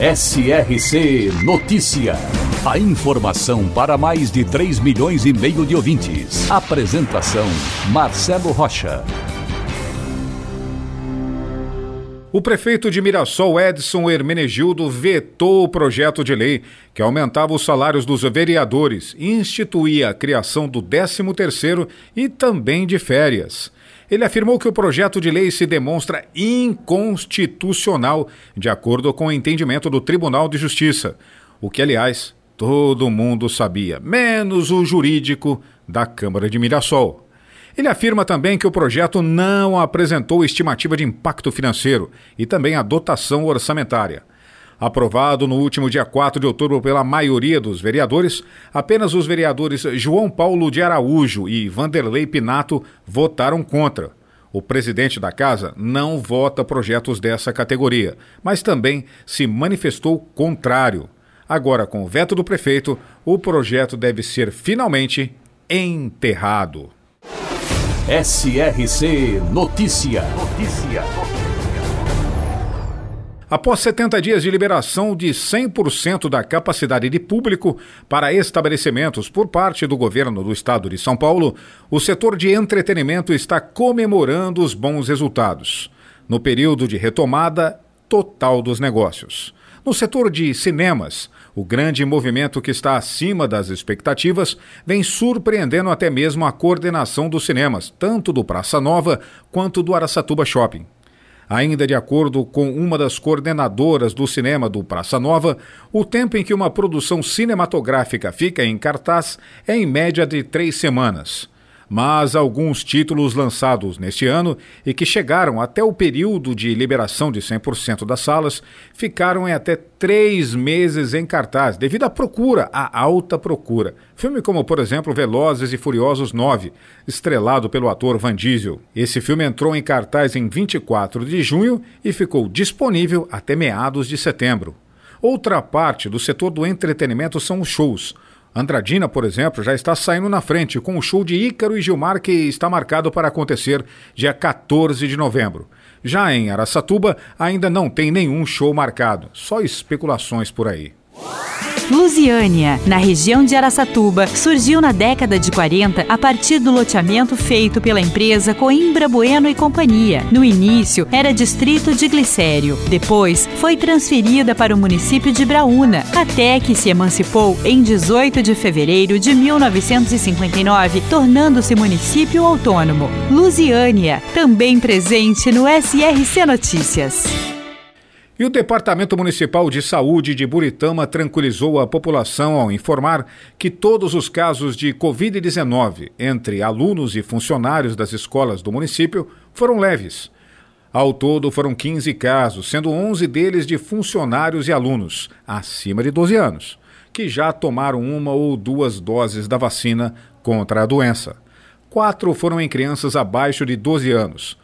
SRC Notícia. A informação para mais de 3 milhões e meio de ouvintes. Apresentação Marcelo Rocha. O prefeito de Mirassol, Edson Hermenegildo, vetou o projeto de lei que aumentava os salários dos vereadores e instituía a criação do 13º e também de férias. Ele afirmou que o projeto de lei se demonstra inconstitucional, de acordo com o entendimento do Tribunal de Justiça, o que, aliás, todo mundo sabia, menos o jurídico da Câmara de Mirassol. Ele afirma também que o projeto não apresentou estimativa de impacto financeiro e também a dotação orçamentária. Aprovado no último dia 4 de outubro pela maioria dos vereadores, apenas os vereadores João Paulo de Araújo e Vanderlei Pinato votaram contra. O presidente da casa não vota projetos dessa categoria, mas também se manifestou contrário. Agora, com o veto do prefeito, o projeto deve ser finalmente enterrado. SRC Notícia. Notícia. Após 70 dias de liberação de 100% da capacidade de público para estabelecimentos por parte do governo do estado de São Paulo, o setor de entretenimento está comemorando os bons resultados. No período de retomada total dos negócios. No setor de cinemas, o grande movimento que está acima das expectativas vem surpreendendo até mesmo a coordenação dos cinemas, tanto do Praça Nova quanto do Araçatuba Shopping. Ainda de acordo com uma das coordenadoras do cinema do Praça Nova, o tempo em que uma produção cinematográfica fica em cartaz é em média de três semanas mas alguns títulos lançados neste ano e que chegaram até o período de liberação de 100% das salas ficaram em até três meses em cartaz, devido à procura, à alta procura. Filme como, por exemplo, Velozes e Furiosos 9, estrelado pelo ator Van Diesel. Esse filme entrou em cartaz em 24 de junho e ficou disponível até meados de setembro. Outra parte do setor do entretenimento são os shows. Andradina, por exemplo, já está saindo na frente com o show de Ícaro e Gilmar que está marcado para acontecer dia 14 de novembro. Já em Araçatuba, ainda não tem nenhum show marcado, só especulações por aí. Lusiânia, na região de Araçatuba, surgiu na década de 40 a partir do loteamento feito pela empresa Coimbra Bueno e Companhia. No início, era distrito de Glicério. Depois, foi transferida para o município de Braúna, até que se emancipou em 18 de fevereiro de 1959, tornando-se município autônomo. Lusiânia, também presente no SRC Notícias. E o Departamento Municipal de Saúde de Buritama tranquilizou a população ao informar que todos os casos de Covid-19 entre alunos e funcionários das escolas do município foram leves. Ao todo, foram 15 casos, sendo 11 deles de funcionários e alunos acima de 12 anos, que já tomaram uma ou duas doses da vacina contra a doença. Quatro foram em crianças abaixo de 12 anos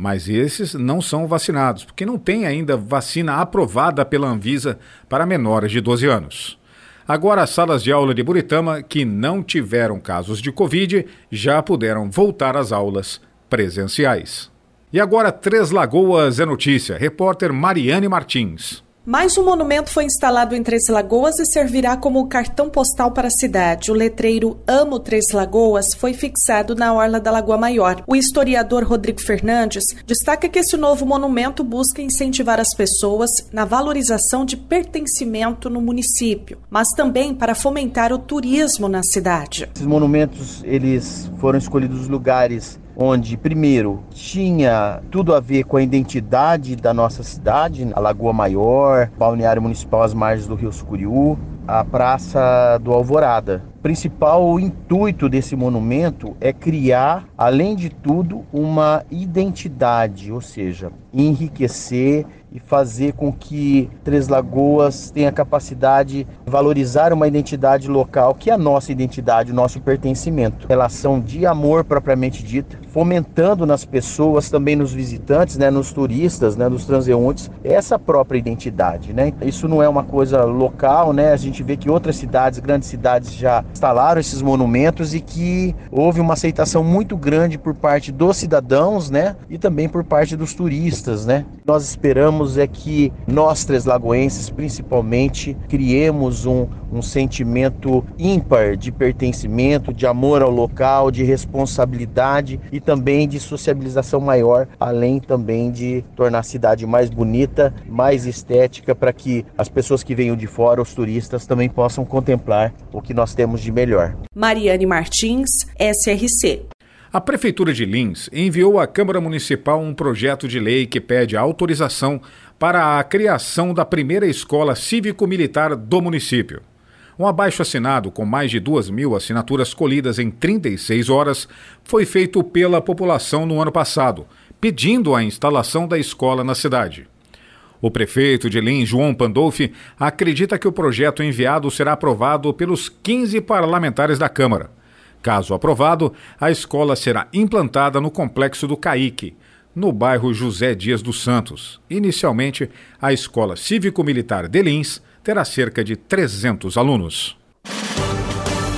mas esses não são vacinados, porque não tem ainda vacina aprovada pela Anvisa para menores de 12 anos. Agora, as salas de aula de Buritama que não tiveram casos de Covid já puderam voltar às aulas presenciais. E agora, Três Lagoas é notícia. Repórter Mariane Martins. Mais um monumento foi instalado em Três Lagoas e servirá como cartão postal para a cidade. O letreiro Amo Três Lagoas foi fixado na orla da Lagoa Maior. O historiador Rodrigo Fernandes destaca que esse novo monumento busca incentivar as pessoas na valorização de pertencimento no município, mas também para fomentar o turismo na cidade. Esses monumentos eles foram escolhidos lugares onde, primeiro, tinha tudo a ver com a identidade da nossa cidade, a Lagoa Maior, Balneário Municipal às margens do Rio Sucuriú, a Praça do Alvorada. O principal intuito desse monumento é criar, além de tudo, uma identidade, ou seja, enriquecer e fazer com que Três Lagoas tenha capacidade de valorizar uma identidade local, que é a nossa identidade, o nosso pertencimento. Relação de amor propriamente dita, fomentando nas pessoas, também nos visitantes, né, nos turistas, né, nos transeuntes, essa própria identidade. Né? Isso não é uma coisa local, né? a gente vê que outras cidades, grandes cidades, já instalaram esses monumentos e que houve uma aceitação muito grande por parte dos cidadãos né? e também por parte dos turistas. Né? Nós esperamos é que nós, três lagoenses, principalmente, criemos um, um sentimento ímpar de pertencimento, de amor ao local, de responsabilidade e também de sociabilização maior, além também de tornar a cidade mais bonita, mais estética, para que as pessoas que venham de fora, os turistas, também possam contemplar o que nós temos de melhor. Mariane Martins, SRC. A Prefeitura de Lins enviou à Câmara Municipal um projeto de lei que pede autorização para a criação da primeira escola cívico-militar do município. Um abaixo assinado com mais de duas mil assinaturas colhidas em 36 horas foi feito pela população no ano passado, pedindo a instalação da escola na cidade. O prefeito de Lins, João Pandolfi, acredita que o projeto enviado será aprovado pelos 15 parlamentares da Câmara. Caso aprovado, a escola será implantada no complexo do Caique, no bairro José Dias dos Santos. Inicialmente, a Escola Cívico-Militar de Lins terá cerca de 300 alunos.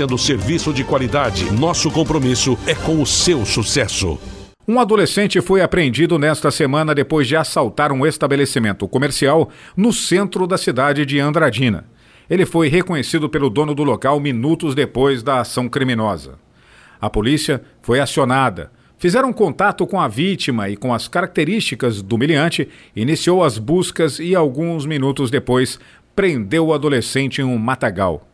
oferecendo serviço de qualidade. Nosso compromisso é com o seu sucesso. Um adolescente foi apreendido nesta semana depois de assaltar um estabelecimento comercial no centro da cidade de Andradina. Ele foi reconhecido pelo dono do local minutos depois da ação criminosa. A polícia foi acionada. Fizeram contato com a vítima e com as características do miliante, iniciou as buscas e, alguns minutos depois, prendeu o adolescente em um matagal.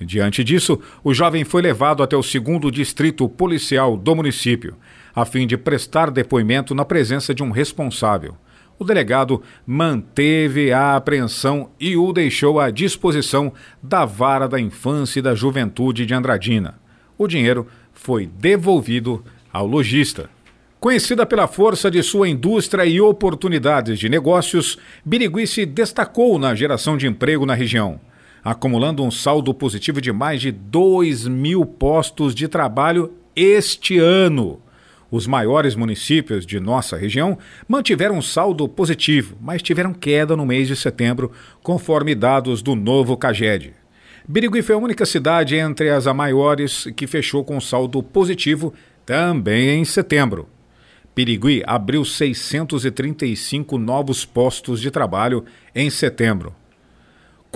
Diante disso, o jovem foi levado até o segundo distrito policial do município, a fim de prestar depoimento na presença de um responsável. O delegado manteve a apreensão e o deixou à disposição da Vara da Infância e da Juventude de Andradina. O dinheiro foi devolvido ao lojista. Conhecida pela força de sua indústria e oportunidades de negócios, Birigui se destacou na geração de emprego na região acumulando um saldo positivo de mais de 2 mil postos de trabalho este ano. Os maiores municípios de nossa região mantiveram um saldo positivo, mas tiveram queda no mês de setembro, conforme dados do novo CAGED. Birigui foi a única cidade entre as maiores que fechou com saldo positivo também em setembro. Birigui abriu 635 novos postos de trabalho em setembro.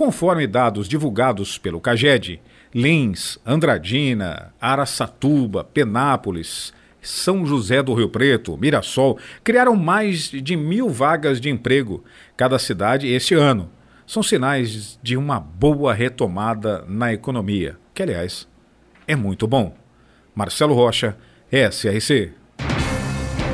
Conforme dados divulgados pelo CAGED, Lins, Andradina, Araçatuba, Penápolis, São José do Rio Preto, Mirassol criaram mais de mil vagas de emprego cada cidade este ano. São sinais de uma boa retomada na economia, que, aliás, é muito bom. Marcelo Rocha, SRC.